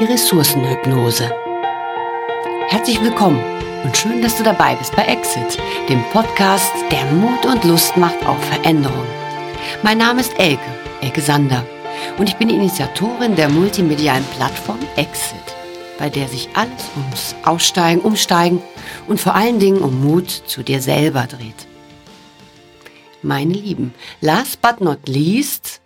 die Ressourcenhypnose. Herzlich willkommen und schön, dass du dabei bist bei Exit, dem Podcast, der Mut und Lust macht auf Veränderung. Mein Name ist Elke, Elke Sander, und ich bin Initiatorin der multimedialen Plattform Exit, bei der sich alles ums Aussteigen, Umsteigen und vor allen Dingen um Mut zu dir selber dreht. Meine Lieben, last but not least,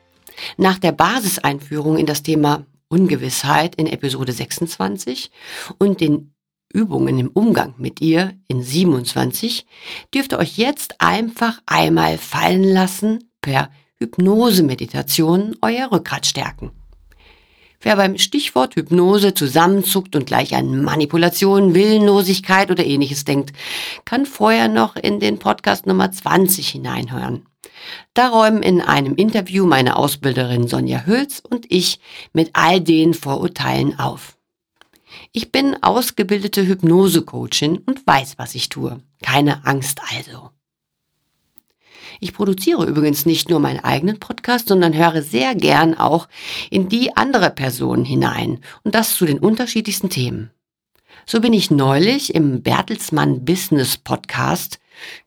nach der Basiseinführung in das Thema Ungewissheit in Episode 26 und den Übungen im Umgang mit ihr in 27 dürft ihr euch jetzt einfach einmal fallen lassen per Hypnose-Meditation euer Rückgrat stärken. Wer beim Stichwort Hypnose zusammenzuckt und gleich an Manipulation, Willenlosigkeit oder ähnliches denkt, kann vorher noch in den Podcast Nummer 20 hineinhören. Da räumen in einem Interview meine Ausbilderin Sonja Hülz und ich mit all den Vorurteilen auf. Ich bin ausgebildete Hypnose-Coachin und weiß, was ich tue. Keine Angst also. Ich produziere übrigens nicht nur meinen eigenen Podcast, sondern höre sehr gern auch in die anderer Personen hinein und das zu den unterschiedlichsten Themen. So bin ich neulich im Bertelsmann Business Podcast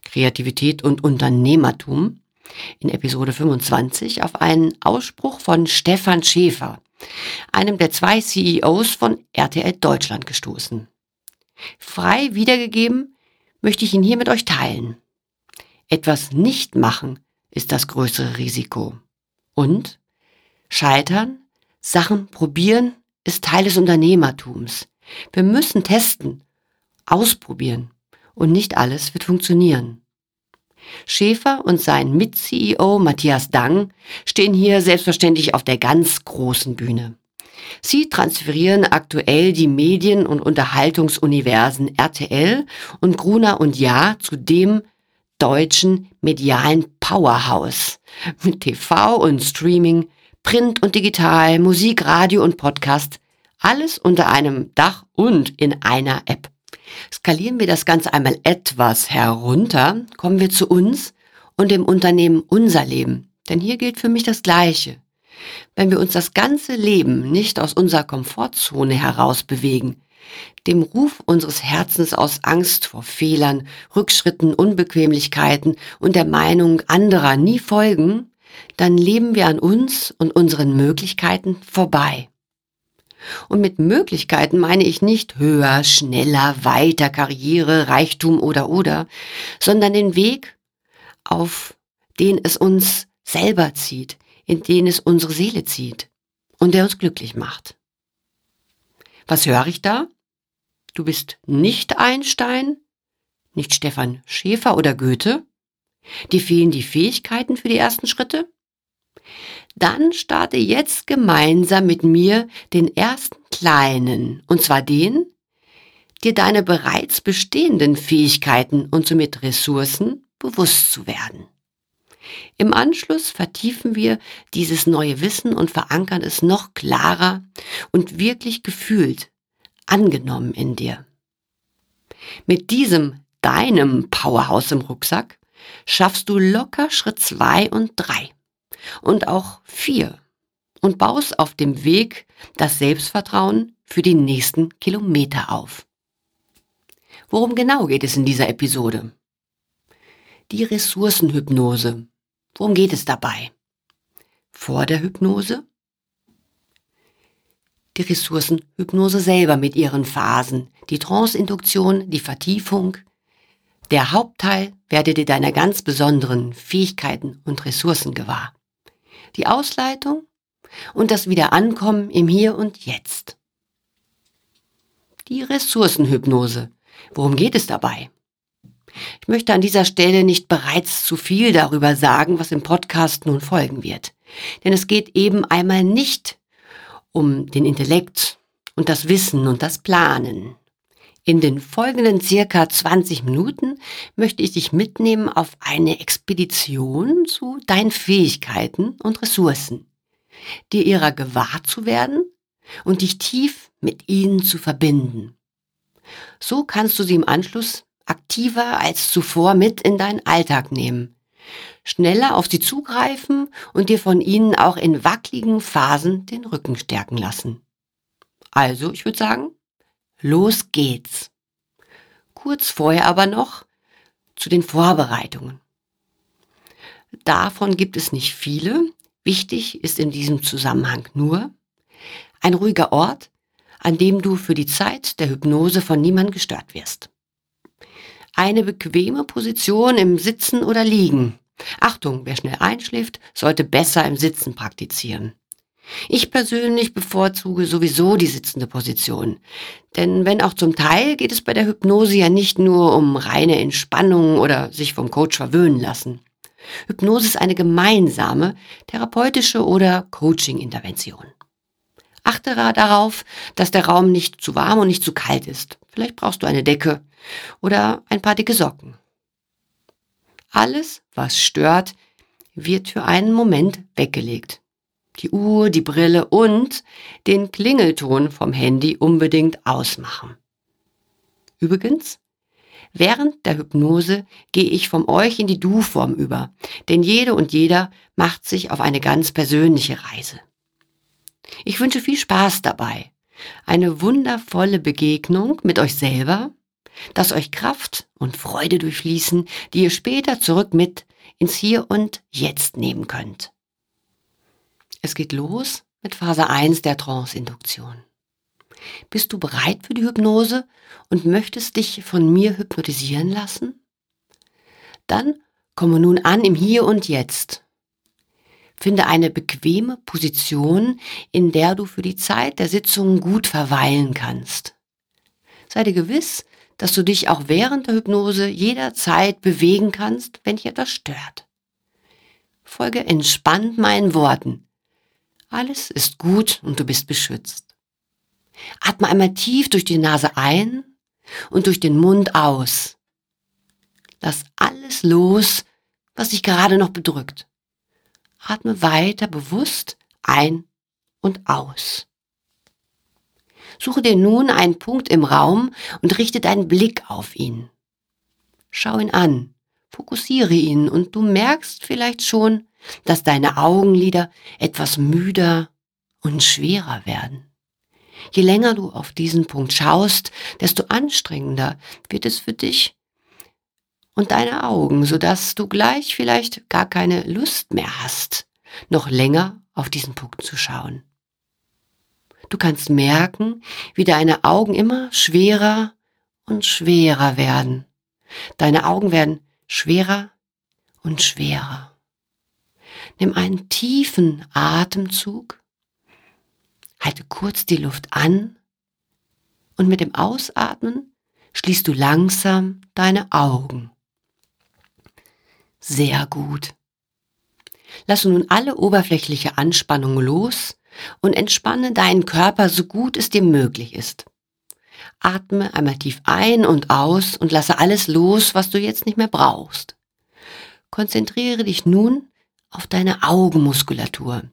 Kreativität und Unternehmertum in Episode 25 auf einen Ausspruch von Stefan Schäfer, einem der zwei CEOs von RTL Deutschland gestoßen. Frei wiedergegeben möchte ich ihn hier mit euch teilen. Etwas nicht machen ist das größere Risiko. Und scheitern, Sachen probieren ist Teil des Unternehmertums. Wir müssen testen, ausprobieren und nicht alles wird funktionieren. Schäfer und sein Mit-CEO Matthias Dang stehen hier selbstverständlich auf der ganz großen Bühne. Sie transferieren aktuell die Medien- und Unterhaltungsuniversen RTL und Gruner und Ja zu dem deutschen medialen Powerhouse mit TV und Streaming, Print und Digital, Musik, Radio und Podcast, alles unter einem Dach und in einer App. Skalieren wir das Ganze einmal etwas herunter, kommen wir zu uns und dem Unternehmen Unser Leben. Denn hier gilt für mich das Gleiche. Wenn wir uns das ganze Leben nicht aus unserer Komfortzone heraus bewegen, dem Ruf unseres Herzens aus Angst vor Fehlern, Rückschritten, Unbequemlichkeiten und der Meinung anderer nie folgen, dann leben wir an uns und unseren Möglichkeiten vorbei. Und mit Möglichkeiten meine ich nicht höher, schneller, weiter, Karriere, Reichtum oder oder, sondern den Weg, auf den es uns selber zieht, in den es unsere Seele zieht und der uns glücklich macht. Was höre ich da? Du bist nicht Einstein, nicht Stefan Schäfer oder Goethe? Dir fehlen die Fähigkeiten für die ersten Schritte? Dann starte jetzt gemeinsam mit mir den ersten kleinen, und zwar den, dir deine bereits bestehenden Fähigkeiten und somit Ressourcen bewusst zu werden. Im Anschluss vertiefen wir dieses neue Wissen und verankern es noch klarer und wirklich gefühlt, angenommen in dir. Mit diesem deinem Powerhouse im Rucksack schaffst du locker Schritt zwei und drei und auch vier und baust auf dem Weg das Selbstvertrauen für die nächsten Kilometer auf. Worum genau geht es in dieser Episode? Die Ressourcenhypnose. Worum geht es dabei? Vor der Hypnose? Die Ressourcenhypnose selber mit ihren Phasen, die Tranceinduktion, die Vertiefung. Der Hauptteil werde dir deiner ganz besonderen Fähigkeiten und Ressourcen gewahr die Ausleitung und das Wiederankommen im Hier und Jetzt. Die Ressourcenhypnose. Worum geht es dabei? Ich möchte an dieser Stelle nicht bereits zu viel darüber sagen, was im Podcast nun folgen wird. Denn es geht eben einmal nicht um den Intellekt und das Wissen und das Planen. In den folgenden circa 20 Minuten möchte ich dich mitnehmen auf eine Expedition zu deinen Fähigkeiten und Ressourcen, dir ihrer gewahr zu werden und dich tief mit ihnen zu verbinden. So kannst du sie im Anschluss aktiver als zuvor mit in deinen Alltag nehmen, schneller auf sie zugreifen und dir von ihnen auch in wackeligen Phasen den Rücken stärken lassen. Also, ich würde sagen, los geht's. Kurz vorher aber noch zu den Vorbereitungen. Davon gibt es nicht viele. Wichtig ist in diesem Zusammenhang nur ein ruhiger Ort, an dem du für die Zeit der Hypnose von niemandem gestört wirst. Eine bequeme Position im Sitzen oder Liegen. Achtung, wer schnell einschläft, sollte besser im Sitzen praktizieren. Ich persönlich bevorzuge sowieso die sitzende Position. Denn wenn auch zum Teil geht es bei der Hypnose ja nicht nur um reine Entspannung oder sich vom Coach verwöhnen lassen. Hypnose ist eine gemeinsame therapeutische oder Coaching-Intervention. Achte darauf, dass der Raum nicht zu warm und nicht zu kalt ist. Vielleicht brauchst du eine Decke oder ein paar dicke Socken. Alles, was stört, wird für einen Moment weggelegt. Die Uhr, die Brille und den Klingelton vom Handy unbedingt ausmachen. Übrigens, während der Hypnose gehe ich vom euch in die Du-Form über, denn jede und jeder macht sich auf eine ganz persönliche Reise. Ich wünsche viel Spaß dabei, eine wundervolle Begegnung mit euch selber, dass euch Kraft und Freude durchfließen, die ihr später zurück mit ins Hier und Jetzt nehmen könnt. Es geht los mit Phase 1 der Trance-Induktion. Bist du bereit für die Hypnose und möchtest dich von mir hypnotisieren lassen? Dann komme nun an im Hier und Jetzt Finde eine bequeme Position, in der du für die Zeit der Sitzung gut verweilen kannst. Sei dir gewiss, dass du dich auch während der Hypnose jederzeit bewegen kannst, wenn dich etwas stört. Folge entspannt meinen Worten. Alles ist gut und du bist beschützt. Atme einmal tief durch die Nase ein und durch den Mund aus. Lass alles los, was dich gerade noch bedrückt. Atme weiter bewusst ein und aus. Suche dir nun einen Punkt im Raum und richte deinen Blick auf ihn. Schau ihn an, fokussiere ihn und du merkst vielleicht schon, dass deine Augenlider etwas müder und schwerer werden. Je länger du auf diesen Punkt schaust, desto anstrengender wird es für dich und deine Augen, sodass du gleich vielleicht gar keine Lust mehr hast, noch länger auf diesen Punkt zu schauen. Du kannst merken, wie deine Augen immer schwerer und schwerer werden. Deine Augen werden schwerer und schwerer. Nimm einen tiefen Atemzug, halte kurz die Luft an und mit dem Ausatmen schließt du langsam deine Augen. Sehr gut. Lasse nun alle oberflächliche Anspannung los und entspanne deinen Körper so gut es dir möglich ist. Atme einmal tief ein und aus und lasse alles los, was du jetzt nicht mehr brauchst. Konzentriere dich nun auf deine Augenmuskulatur.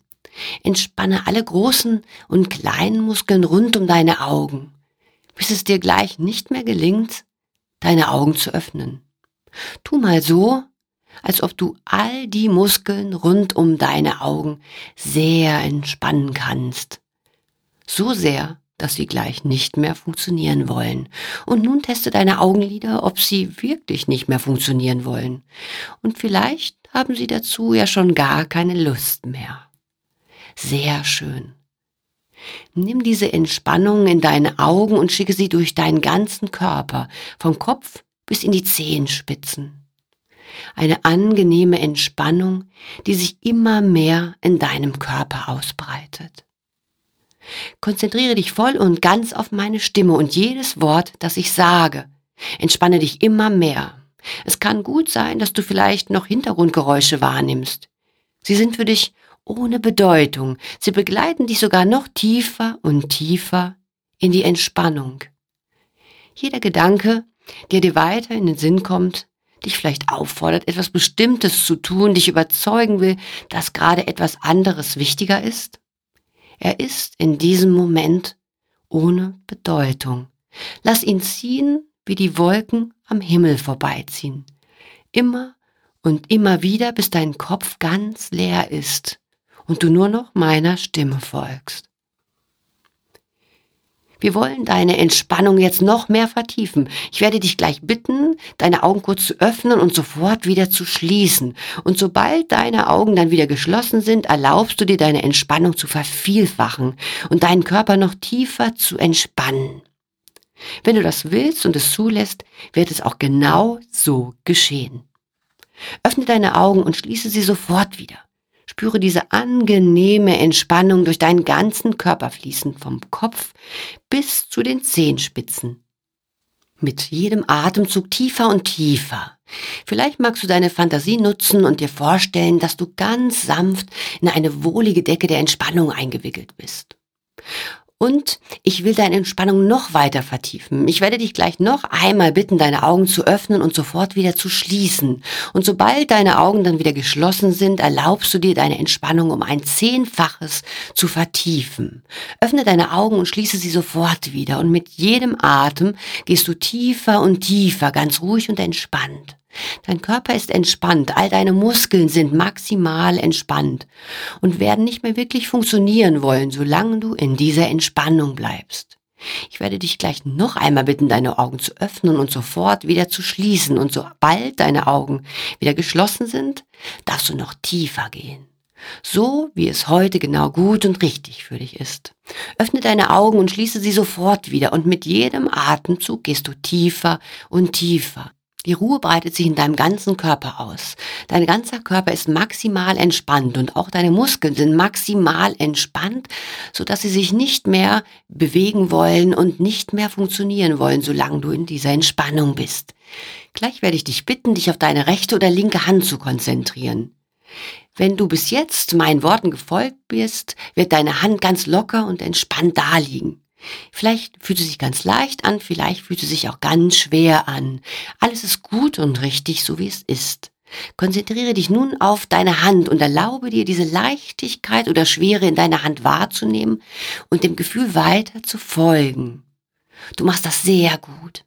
Entspanne alle großen und kleinen Muskeln rund um deine Augen, bis es dir gleich nicht mehr gelingt, deine Augen zu öffnen. Tu mal so, als ob du all die Muskeln rund um deine Augen sehr entspannen kannst. So sehr, dass sie gleich nicht mehr funktionieren wollen. Und nun teste deine Augenlider, ob sie wirklich nicht mehr funktionieren wollen. Und vielleicht haben sie dazu ja schon gar keine Lust mehr. Sehr schön. Nimm diese Entspannung in deine Augen und schicke sie durch deinen ganzen Körper, vom Kopf bis in die Zehenspitzen eine angenehme Entspannung, die sich immer mehr in deinem Körper ausbreitet. Konzentriere dich voll und ganz auf meine Stimme und jedes Wort, das ich sage. Entspanne dich immer mehr. Es kann gut sein, dass du vielleicht noch Hintergrundgeräusche wahrnimmst. Sie sind für dich ohne Bedeutung. Sie begleiten dich sogar noch tiefer und tiefer in die Entspannung. Jeder Gedanke, der dir weiter in den Sinn kommt, dich vielleicht auffordert, etwas Bestimmtes zu tun, dich überzeugen will, dass gerade etwas anderes wichtiger ist? Er ist in diesem Moment ohne Bedeutung. Lass ihn ziehen, wie die Wolken am Himmel vorbeiziehen. Immer und immer wieder, bis dein Kopf ganz leer ist und du nur noch meiner Stimme folgst. Wir wollen deine Entspannung jetzt noch mehr vertiefen. Ich werde dich gleich bitten, deine Augen kurz zu öffnen und sofort wieder zu schließen. Und sobald deine Augen dann wieder geschlossen sind, erlaubst du dir deine Entspannung zu vervielfachen und deinen Körper noch tiefer zu entspannen. Wenn du das willst und es zulässt, wird es auch genau so geschehen. Öffne deine Augen und schließe sie sofort wieder. Spüre diese angenehme Entspannung durch deinen ganzen Körper fließen, vom Kopf bis zu den Zehenspitzen. Mit jedem Atemzug tiefer und tiefer. Vielleicht magst du deine Fantasie nutzen und dir vorstellen, dass du ganz sanft in eine wohlige Decke der Entspannung eingewickelt bist. Und ich will deine Entspannung noch weiter vertiefen. Ich werde dich gleich noch einmal bitten, deine Augen zu öffnen und sofort wieder zu schließen. Und sobald deine Augen dann wieder geschlossen sind, erlaubst du dir deine Entspannung um ein Zehnfaches zu vertiefen. Öffne deine Augen und schließe sie sofort wieder. Und mit jedem Atem gehst du tiefer und tiefer, ganz ruhig und entspannt. Dein Körper ist entspannt, all deine Muskeln sind maximal entspannt und werden nicht mehr wirklich funktionieren wollen, solange du in dieser Entspannung bleibst. Ich werde dich gleich noch einmal bitten, deine Augen zu öffnen und sofort wieder zu schließen. Und sobald deine Augen wieder geschlossen sind, darfst du noch tiefer gehen. So wie es heute genau gut und richtig für dich ist. Öffne deine Augen und schließe sie sofort wieder und mit jedem Atemzug gehst du tiefer und tiefer. Die Ruhe breitet sich in deinem ganzen Körper aus. Dein ganzer Körper ist maximal entspannt und auch deine Muskeln sind maximal entspannt, sodass sie sich nicht mehr bewegen wollen und nicht mehr funktionieren wollen, solange du in dieser Entspannung bist. Gleich werde ich dich bitten, dich auf deine rechte oder linke Hand zu konzentrieren. Wenn du bis jetzt meinen Worten gefolgt bist, wird deine Hand ganz locker und entspannt daliegen. Vielleicht fühlt es sich ganz leicht an, vielleicht fühlt es sich auch ganz schwer an. Alles ist gut und richtig, so wie es ist. Konzentriere dich nun auf deine Hand und erlaube dir diese Leichtigkeit oder Schwere in deiner Hand wahrzunehmen und dem Gefühl weiter zu folgen. Du machst das sehr gut.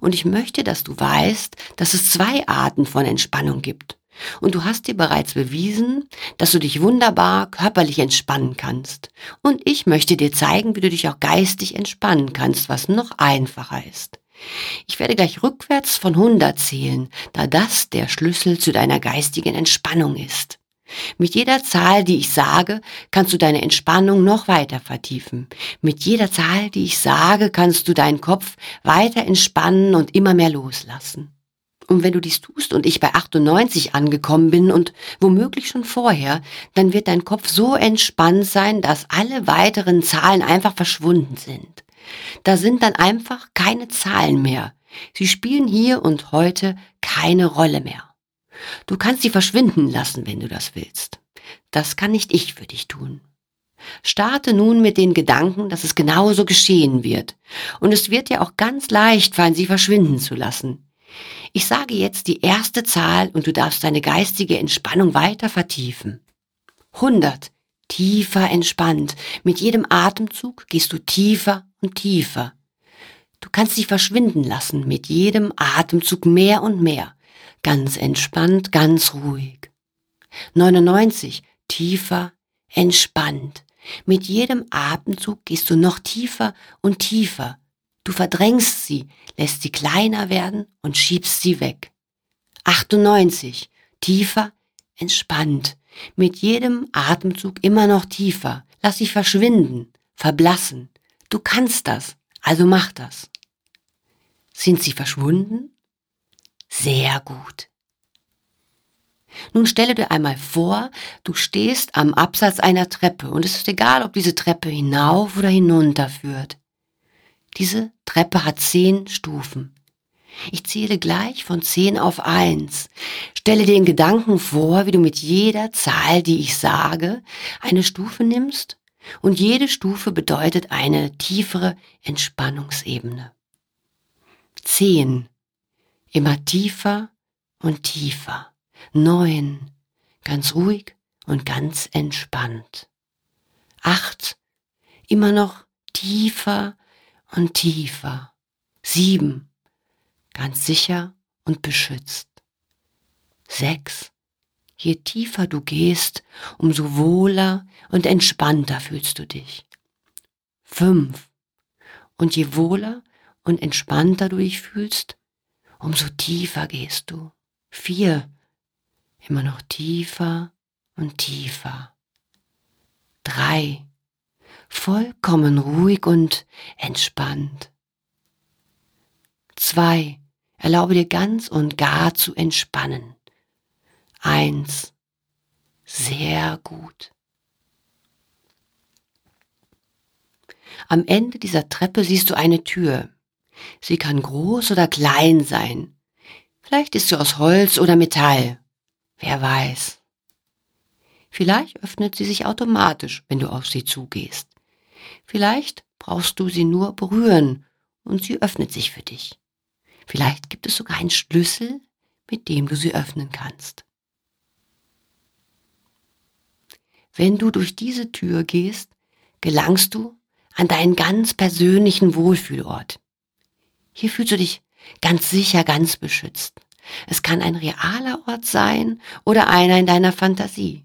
Und ich möchte, dass du weißt, dass es zwei Arten von Entspannung gibt. Und du hast dir bereits bewiesen, dass du dich wunderbar körperlich entspannen kannst. Und ich möchte dir zeigen, wie du dich auch geistig entspannen kannst, was noch einfacher ist. Ich werde gleich rückwärts von 100 zählen, da das der Schlüssel zu deiner geistigen Entspannung ist. Mit jeder Zahl, die ich sage, kannst du deine Entspannung noch weiter vertiefen. Mit jeder Zahl, die ich sage, kannst du deinen Kopf weiter entspannen und immer mehr loslassen. Und wenn du dies tust und ich bei 98 angekommen bin und womöglich schon vorher, dann wird dein Kopf so entspannt sein, dass alle weiteren Zahlen einfach verschwunden sind. Da sind dann einfach keine Zahlen mehr. Sie spielen hier und heute keine Rolle mehr. Du kannst sie verschwinden lassen, wenn du das willst. Das kann nicht ich für dich tun. Starte nun mit den Gedanken, dass es genauso geschehen wird. Und es wird dir auch ganz leicht fallen, sie verschwinden zu lassen. Ich sage jetzt die erste Zahl und du darfst deine geistige Entspannung weiter vertiefen. 100. Tiefer entspannt. Mit jedem Atemzug gehst du tiefer und tiefer. Du kannst dich verschwinden lassen, mit jedem Atemzug mehr und mehr. Ganz entspannt, ganz ruhig. 99. Tiefer, entspannt. Mit jedem Atemzug gehst du noch tiefer und tiefer. Du verdrängst sie, lässt sie kleiner werden und schiebst sie weg. 98. Tiefer, entspannt. Mit jedem Atemzug immer noch tiefer. Lass sie verschwinden, verblassen. Du kannst das, also mach das. Sind sie verschwunden? Sehr gut. Nun stelle dir einmal vor, du stehst am Absatz einer Treppe und es ist egal, ob diese Treppe hinauf oder hinunter führt. Diese Treppe hat zehn Stufen. Ich zähle gleich von zehn auf eins. Stelle dir in Gedanken vor, wie du mit jeder Zahl, die ich sage, eine Stufe nimmst und jede Stufe bedeutet eine tiefere Entspannungsebene. Zehn. Immer tiefer und tiefer. Neun. Ganz ruhig und ganz entspannt. Acht. Immer noch tiefer und tiefer. Sieben. Ganz sicher und beschützt. Sechs. Je tiefer du gehst, umso wohler und entspannter fühlst du dich. Fünf. Und je wohler und entspannter du dich fühlst, umso tiefer gehst du. Vier. Immer noch tiefer und tiefer. Drei. Vollkommen ruhig und entspannt. Zwei. Erlaube dir ganz und gar zu entspannen. Eins. Sehr gut. Am Ende dieser Treppe siehst du eine Tür. Sie kann groß oder klein sein. Vielleicht ist sie aus Holz oder Metall. Wer weiß. Vielleicht öffnet sie sich automatisch, wenn du auf sie zugehst. Vielleicht brauchst du sie nur berühren und sie öffnet sich für dich. Vielleicht gibt es sogar einen Schlüssel, mit dem du sie öffnen kannst. Wenn du durch diese Tür gehst, gelangst du an deinen ganz persönlichen Wohlfühlort. Hier fühlst du dich ganz sicher, ganz beschützt. Es kann ein realer Ort sein oder einer in deiner Fantasie.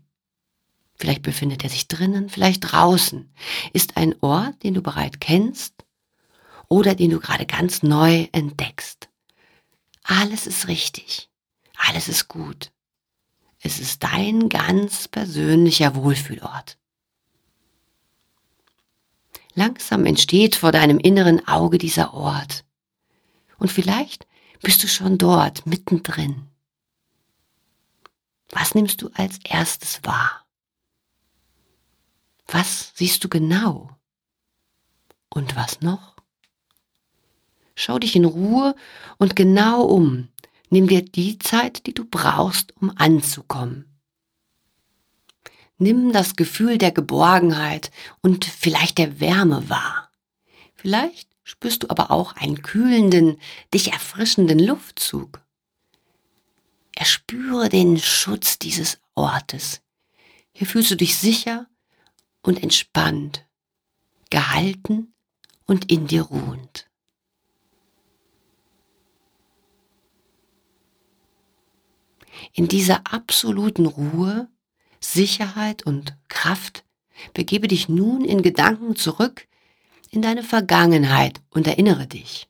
Vielleicht befindet er sich drinnen, vielleicht draußen. Ist ein Ort, den du bereits kennst oder den du gerade ganz neu entdeckst. Alles ist richtig. Alles ist gut. Es ist dein ganz persönlicher Wohlfühlort. Langsam entsteht vor deinem inneren Auge dieser Ort. Und vielleicht bist du schon dort, mittendrin. Was nimmst du als erstes wahr? Was siehst du genau? Und was noch? Schau dich in Ruhe und genau um. Nimm dir die Zeit, die du brauchst, um anzukommen. Nimm das Gefühl der Geborgenheit und vielleicht der Wärme wahr. Vielleicht spürst du aber auch einen kühlenden, dich erfrischenden Luftzug. Erspüre den Schutz dieses Ortes. Hier fühlst du dich sicher und entspannt, gehalten und in dir ruhend. In dieser absoluten Ruhe, Sicherheit und Kraft begebe dich nun in Gedanken zurück in deine Vergangenheit und erinnere dich.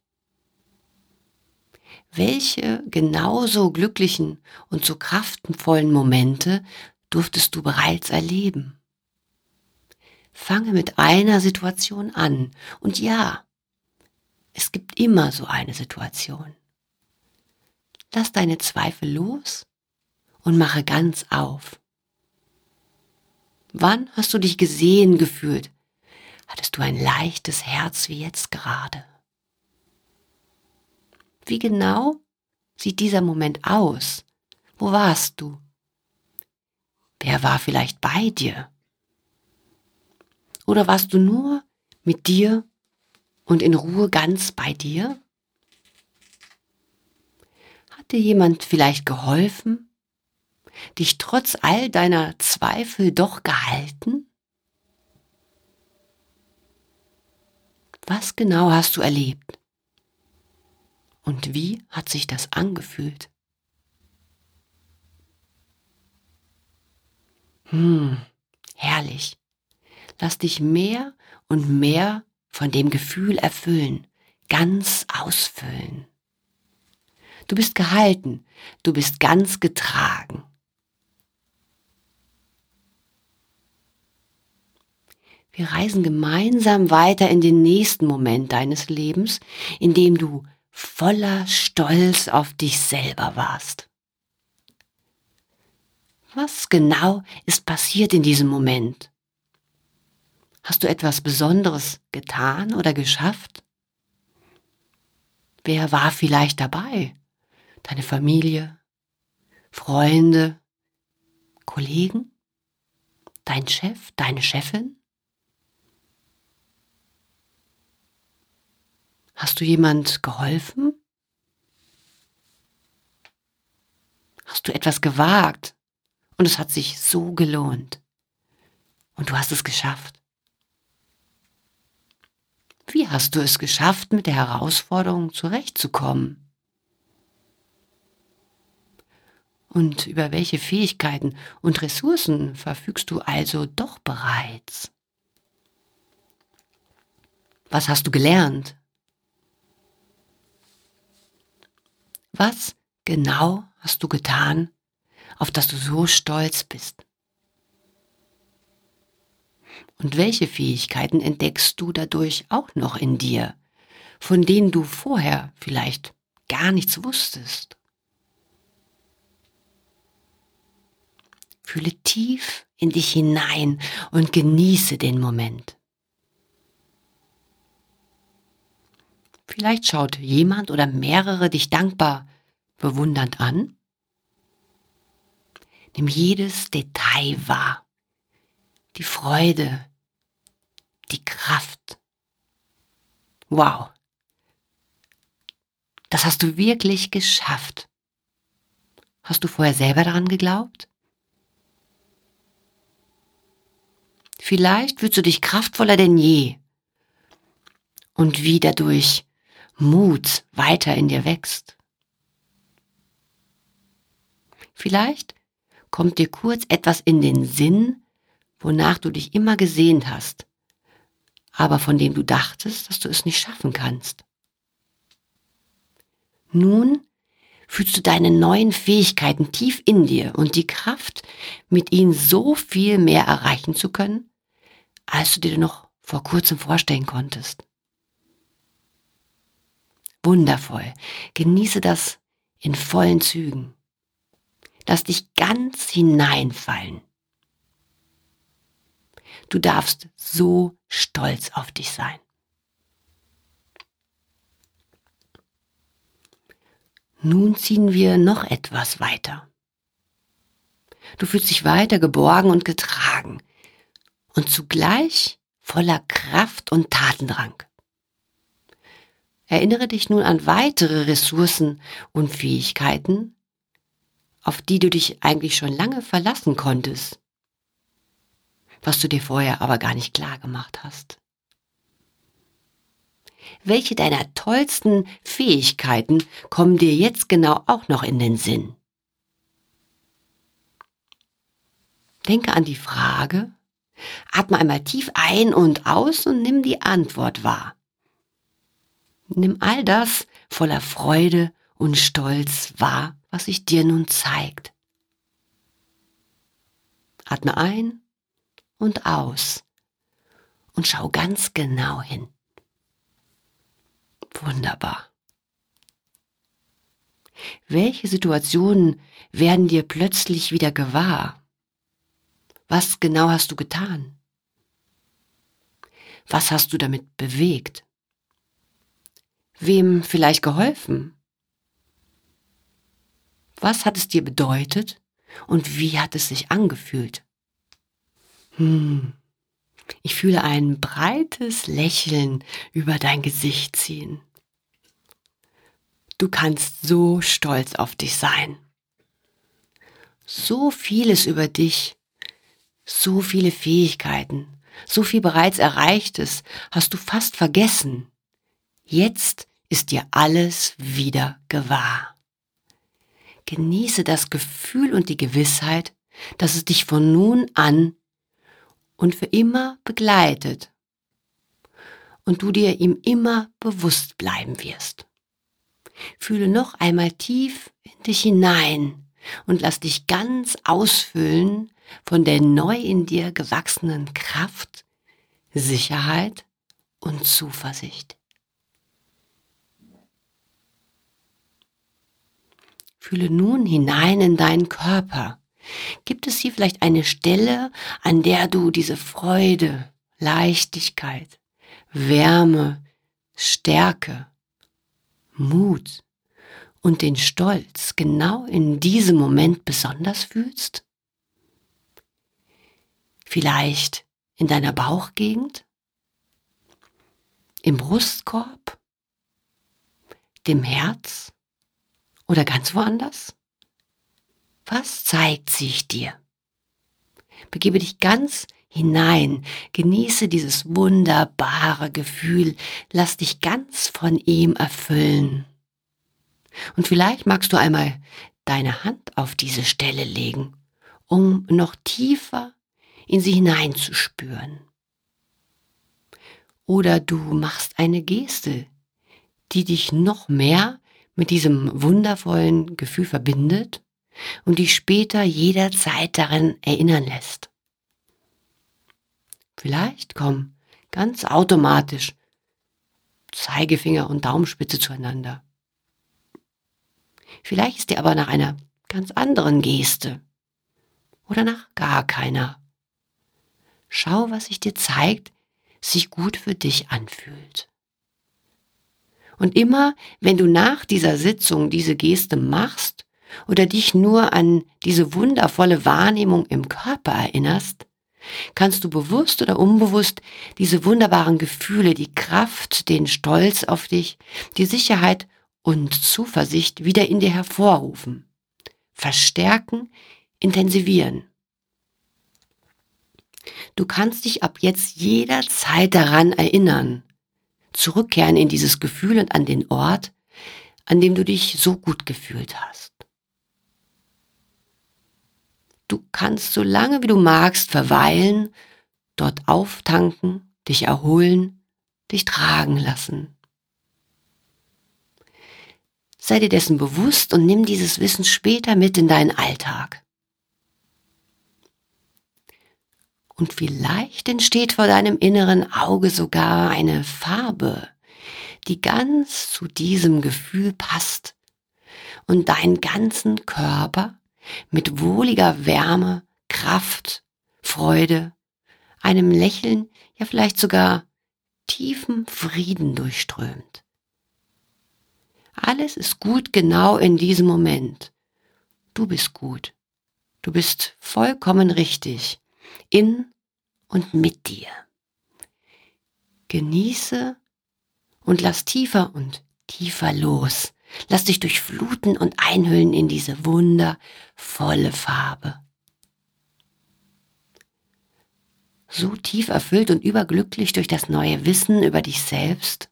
Welche genauso glücklichen und so kraftvollen Momente durftest du bereits erleben? Fange mit einer Situation an. Und ja, es gibt immer so eine Situation. Lass deine Zweifel los und mache ganz auf. Wann hast du dich gesehen gefühlt? Hattest du ein leichtes Herz wie jetzt gerade? Wie genau sieht dieser Moment aus? Wo warst du? Wer war vielleicht bei dir? Oder warst du nur mit dir und in Ruhe ganz bei dir? Hat dir jemand vielleicht geholfen? dich trotz all deiner Zweifel doch gehalten? Was genau hast du erlebt? Und wie hat sich das angefühlt? Hm, herrlich. Lass dich mehr und mehr von dem Gefühl erfüllen, ganz ausfüllen. Du bist gehalten, du bist ganz getragen. Wir reisen gemeinsam weiter in den nächsten Moment deines Lebens, in dem du voller Stolz auf dich selber warst. Was genau ist passiert in diesem Moment? Hast du etwas Besonderes getan oder geschafft? Wer war vielleicht dabei? Deine Familie, Freunde, Kollegen, dein Chef, deine Chefin? Hast du jemand geholfen? Hast du etwas gewagt und es hat sich so gelohnt und du hast es geschafft? Wie hast du es geschafft, mit der Herausforderung zurechtzukommen? Und über welche Fähigkeiten und Ressourcen verfügst du also doch bereits? Was hast du gelernt? Was genau hast du getan, auf das du so stolz bist? Und welche Fähigkeiten entdeckst du dadurch auch noch in dir, von denen du vorher vielleicht gar nichts wusstest? Fühle tief in dich hinein und genieße den Moment. Vielleicht schaut jemand oder mehrere dich dankbar bewundernd an. Nimm jedes Detail wahr die Freude, die Kraft. Wow. Das hast du wirklich geschafft. Hast du vorher selber daran geglaubt? Vielleicht fühlst du dich kraftvoller denn je und wie dadurch Mut weiter in dir wächst. Vielleicht kommt dir kurz etwas in den Sinn, wonach du dich immer gesehnt hast, aber von dem du dachtest, dass du es nicht schaffen kannst. Nun fühlst du deine neuen Fähigkeiten tief in dir und die Kraft, mit ihnen so viel mehr erreichen zu können, als du dir noch vor kurzem vorstellen konntest. Wundervoll. Genieße das in vollen Zügen. Lass dich ganz hineinfallen Du darfst so stolz auf dich sein. Nun ziehen wir noch etwas weiter. Du fühlst dich weiter geborgen und getragen und zugleich voller Kraft und Tatendrang. Erinnere dich nun an weitere Ressourcen und Fähigkeiten, auf die du dich eigentlich schon lange verlassen konntest was du dir vorher aber gar nicht klar gemacht hast. Welche deiner tollsten Fähigkeiten kommen dir jetzt genau auch noch in den Sinn? Denke an die Frage, atme einmal tief ein und aus und nimm die Antwort wahr. Nimm all das voller Freude und Stolz wahr, was sich dir nun zeigt. Atme ein und aus und schau ganz genau hin. Wunderbar. Welche Situationen werden dir plötzlich wieder gewahr? Was genau hast du getan? Was hast du damit bewegt? Wem vielleicht geholfen? Was hat es dir bedeutet und wie hat es sich angefühlt? Hm. Ich fühle ein breites Lächeln über dein Gesicht ziehen. Du kannst so stolz auf dich sein. So vieles über dich, so viele Fähigkeiten, so viel bereits Erreichtes hast du fast vergessen. Jetzt ist dir alles wieder gewahr. Genieße das Gefühl und die Gewissheit, dass es dich von nun an und für immer begleitet und du dir ihm immer bewusst bleiben wirst. Fühle noch einmal tief in dich hinein und lass dich ganz ausfüllen von der neu in dir gewachsenen Kraft, Sicherheit und Zuversicht. Fühle nun hinein in deinen Körper Gibt es hier vielleicht eine Stelle, an der du diese Freude, Leichtigkeit, Wärme, Stärke, Mut und den Stolz genau in diesem Moment besonders fühlst? Vielleicht in deiner Bauchgegend? Im Brustkorb? Dem Herz? Oder ganz woanders? Was zeigt sich dir? Begebe dich ganz hinein, genieße dieses wunderbare Gefühl, lass dich ganz von ihm erfüllen. Und vielleicht magst du einmal deine Hand auf diese Stelle legen, um noch tiefer in sie hineinzuspüren. Oder du machst eine Geste, die dich noch mehr mit diesem wundervollen Gefühl verbindet und dich später jederzeit daran erinnern lässt. Vielleicht kommen ganz automatisch Zeigefinger und Daumenspitze zueinander. Vielleicht ist dir aber nach einer ganz anderen Geste oder nach gar keiner. Schau, was sich dir zeigt, sich gut für dich anfühlt. Und immer, wenn du nach dieser Sitzung diese Geste machst oder dich nur an diese wundervolle Wahrnehmung im Körper erinnerst, kannst du bewusst oder unbewusst diese wunderbaren Gefühle, die Kraft, den Stolz auf dich, die Sicherheit und Zuversicht wieder in dir hervorrufen, verstärken, intensivieren. Du kannst dich ab jetzt jederzeit daran erinnern, zurückkehren in dieses Gefühl und an den Ort, an dem du dich so gut gefühlt hast. Du kannst so lange wie du magst verweilen, dort auftanken, dich erholen, dich tragen lassen. Sei dir dessen bewusst und nimm dieses Wissen später mit in deinen Alltag. Und vielleicht entsteht vor deinem inneren Auge sogar eine Farbe, die ganz zu diesem Gefühl passt und deinen ganzen Körper mit wohliger Wärme, Kraft, Freude, einem Lächeln, ja vielleicht sogar tiefem Frieden durchströmt. Alles ist gut genau in diesem Moment. Du bist gut. Du bist vollkommen richtig in und mit dir. Genieße und lass tiefer und tiefer los. Lass dich durchfluten und einhüllen in diese wundervolle Farbe. So tief erfüllt und überglücklich durch das neue Wissen über dich selbst,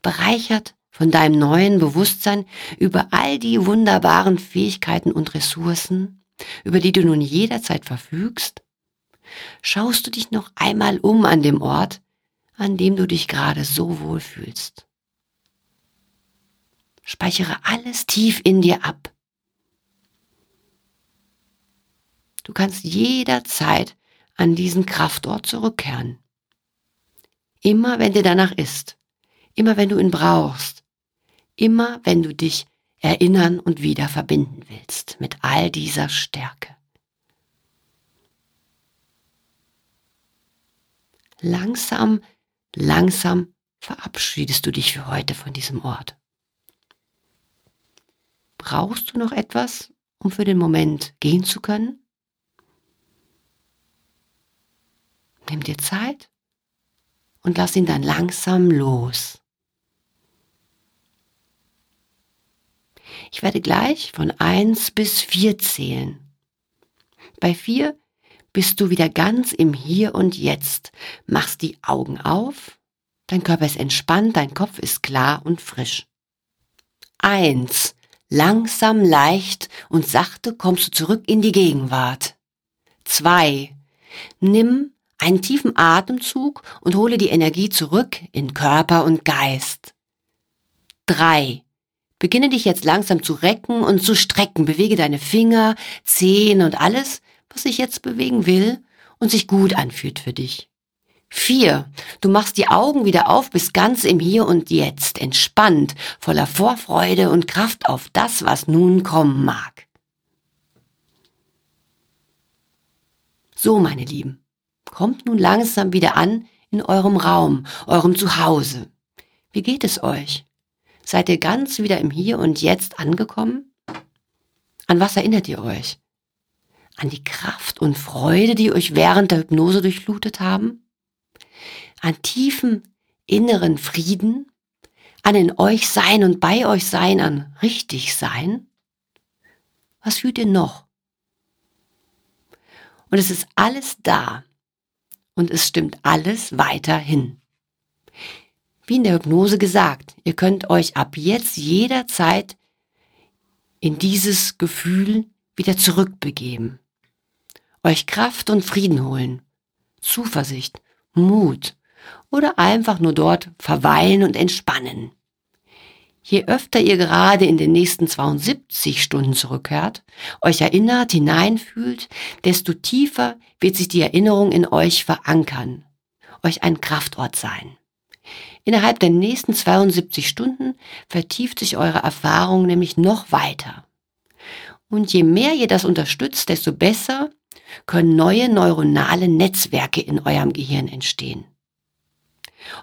bereichert von deinem neuen Bewusstsein über all die wunderbaren Fähigkeiten und Ressourcen, über die du nun jederzeit verfügst, schaust du dich noch einmal um an dem Ort, an dem du dich gerade so wohl fühlst. Speichere alles tief in dir ab. Du kannst jederzeit an diesen Kraftort zurückkehren. Immer wenn dir danach ist, immer wenn du ihn brauchst, immer wenn du dich erinnern und wieder verbinden willst mit all dieser Stärke. langsam, langsam verabschiedest du dich für heute von diesem Ort. Brauchst du noch etwas, um für den Moment gehen zu können? Nimm dir Zeit und lass ihn dann langsam los. Ich werde gleich von eins bis vier zählen. Bei vier bist du wieder ganz im Hier und Jetzt, machst die Augen auf, dein Körper ist entspannt, dein Kopf ist klar und frisch. Eins, langsam, leicht und sachte kommst du zurück in die Gegenwart. Zwei, nimm einen tiefen Atemzug und hole die Energie zurück in Körper und Geist. Drei, beginne dich jetzt langsam zu recken und zu strecken, bewege deine Finger, Zehen und alles, was sich jetzt bewegen will und sich gut anfühlt für dich. Vier, du machst die Augen wieder auf, bist ganz im Hier und Jetzt, entspannt, voller Vorfreude und Kraft auf das, was nun kommen mag. So, meine Lieben, kommt nun langsam wieder an in eurem Raum, eurem Zuhause. Wie geht es euch? Seid ihr ganz wieder im Hier und Jetzt angekommen? An was erinnert ihr euch? an die Kraft und Freude, die euch während der Hypnose durchflutet haben, an tiefen inneren Frieden, an in euch sein und bei euch sein, an richtig sein? Was fühlt ihr noch? Und es ist alles da und es stimmt alles weiterhin. Wie in der Hypnose gesagt, ihr könnt euch ab jetzt jederzeit in dieses Gefühl wieder zurückbegeben euch Kraft und Frieden holen, Zuversicht, Mut, oder einfach nur dort verweilen und entspannen. Je öfter ihr gerade in den nächsten 72 Stunden zurückkehrt, euch erinnert, hineinfühlt, desto tiefer wird sich die Erinnerung in euch verankern, euch ein Kraftort sein. Innerhalb der nächsten 72 Stunden vertieft sich eure Erfahrung nämlich noch weiter. Und je mehr ihr das unterstützt, desto besser können neue neuronale Netzwerke in eurem Gehirn entstehen.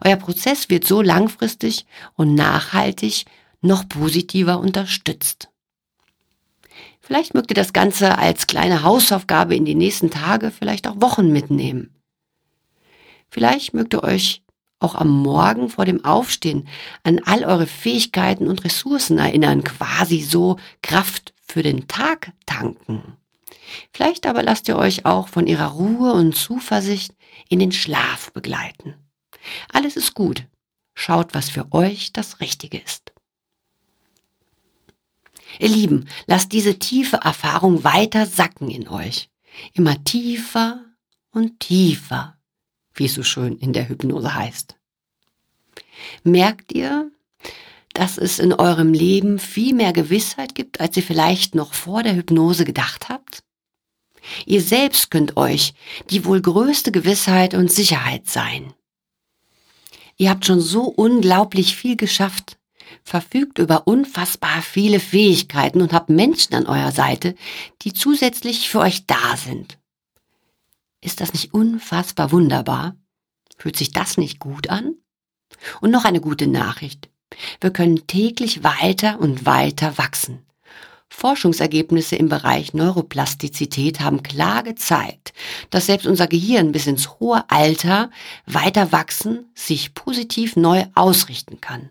Euer Prozess wird so langfristig und nachhaltig noch positiver unterstützt. Vielleicht mögt ihr das Ganze als kleine Hausaufgabe in die nächsten Tage, vielleicht auch Wochen mitnehmen. Vielleicht mögt ihr euch auch am Morgen vor dem Aufstehen an all eure Fähigkeiten und Ressourcen erinnern, quasi so Kraft für den Tag tanken. Vielleicht aber lasst ihr euch auch von ihrer Ruhe und Zuversicht in den Schlaf begleiten. Alles ist gut. Schaut, was für euch das Richtige ist. Ihr Lieben, lasst diese tiefe Erfahrung weiter sacken in euch. Immer tiefer und tiefer, wie es so schön in der Hypnose heißt. Merkt ihr, dass es in eurem Leben viel mehr Gewissheit gibt, als ihr vielleicht noch vor der Hypnose gedacht habt? Ihr selbst könnt euch die wohl größte Gewissheit und Sicherheit sein. Ihr habt schon so unglaublich viel geschafft, verfügt über unfassbar viele Fähigkeiten und habt Menschen an eurer Seite, die zusätzlich für euch da sind. Ist das nicht unfassbar wunderbar? Fühlt sich das nicht gut an? Und noch eine gute Nachricht. Wir können täglich weiter und weiter wachsen. Forschungsergebnisse im Bereich Neuroplastizität haben klar gezeigt, dass selbst unser Gehirn bis ins hohe Alter weiter wachsen, sich positiv neu ausrichten kann.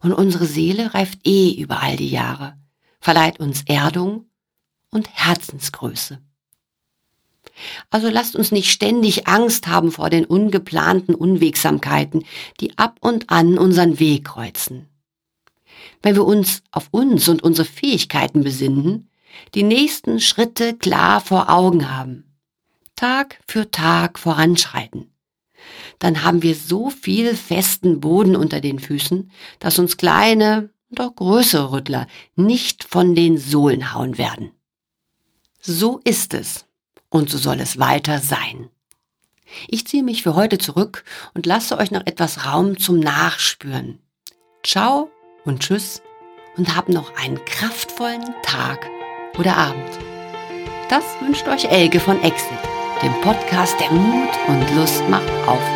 Und unsere Seele reift eh über all die Jahre, verleiht uns Erdung und Herzensgröße. Also lasst uns nicht ständig Angst haben vor den ungeplanten Unwegsamkeiten, die ab und an unseren Weg kreuzen. Wenn wir uns auf uns und unsere Fähigkeiten besinnen, die nächsten Schritte klar vor Augen haben, Tag für Tag voranschreiten, dann haben wir so viel festen Boden unter den Füßen, dass uns kleine und auch größere Rüttler nicht von den Sohlen hauen werden. So ist es und so soll es weiter sein. Ich ziehe mich für heute zurück und lasse euch noch etwas Raum zum Nachspüren. Ciao und tschüss und habt noch einen kraftvollen Tag oder Abend. Das wünscht euch Elke von Exit, dem Podcast, der Mut und Lust macht auf